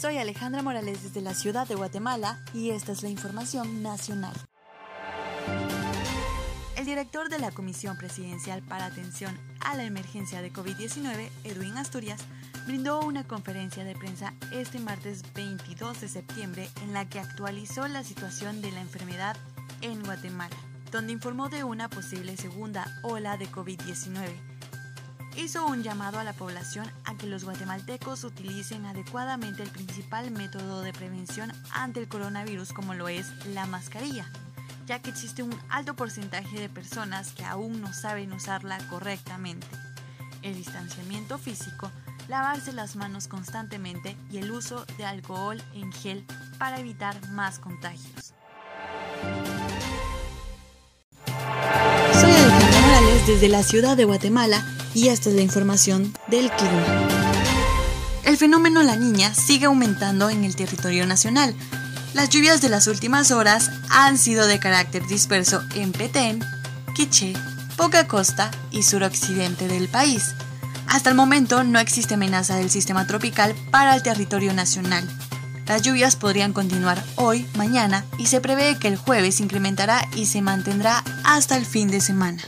Soy Alejandra Morales desde la ciudad de Guatemala y esta es la información nacional. El director de la Comisión Presidencial para Atención a la Emergencia de COVID-19, Edwin Asturias, brindó una conferencia de prensa este martes 22 de septiembre en la que actualizó la situación de la enfermedad en Guatemala, donde informó de una posible segunda ola de COVID-19 hizo un llamado a la población a que los guatemaltecos utilicen adecuadamente el principal método de prevención ante el coronavirus como lo es la mascarilla, ya que existe un alto porcentaje de personas que aún no saben usarla correctamente. El distanciamiento físico, lavarse las manos constantemente y el uso de alcohol en gel para evitar más contagios. Soy Alejandra Morales desde la ciudad de Guatemala y esta es la información del clima. El fenómeno La Niña sigue aumentando en el territorio nacional. Las lluvias de las últimas horas han sido de carácter disperso en Petén, Quiché, Poca Costa y suroccidente del país. Hasta el momento no existe amenaza del sistema tropical para el territorio nacional. Las lluvias podrían continuar hoy, mañana y se prevé que el jueves incrementará y se mantendrá hasta el fin de semana.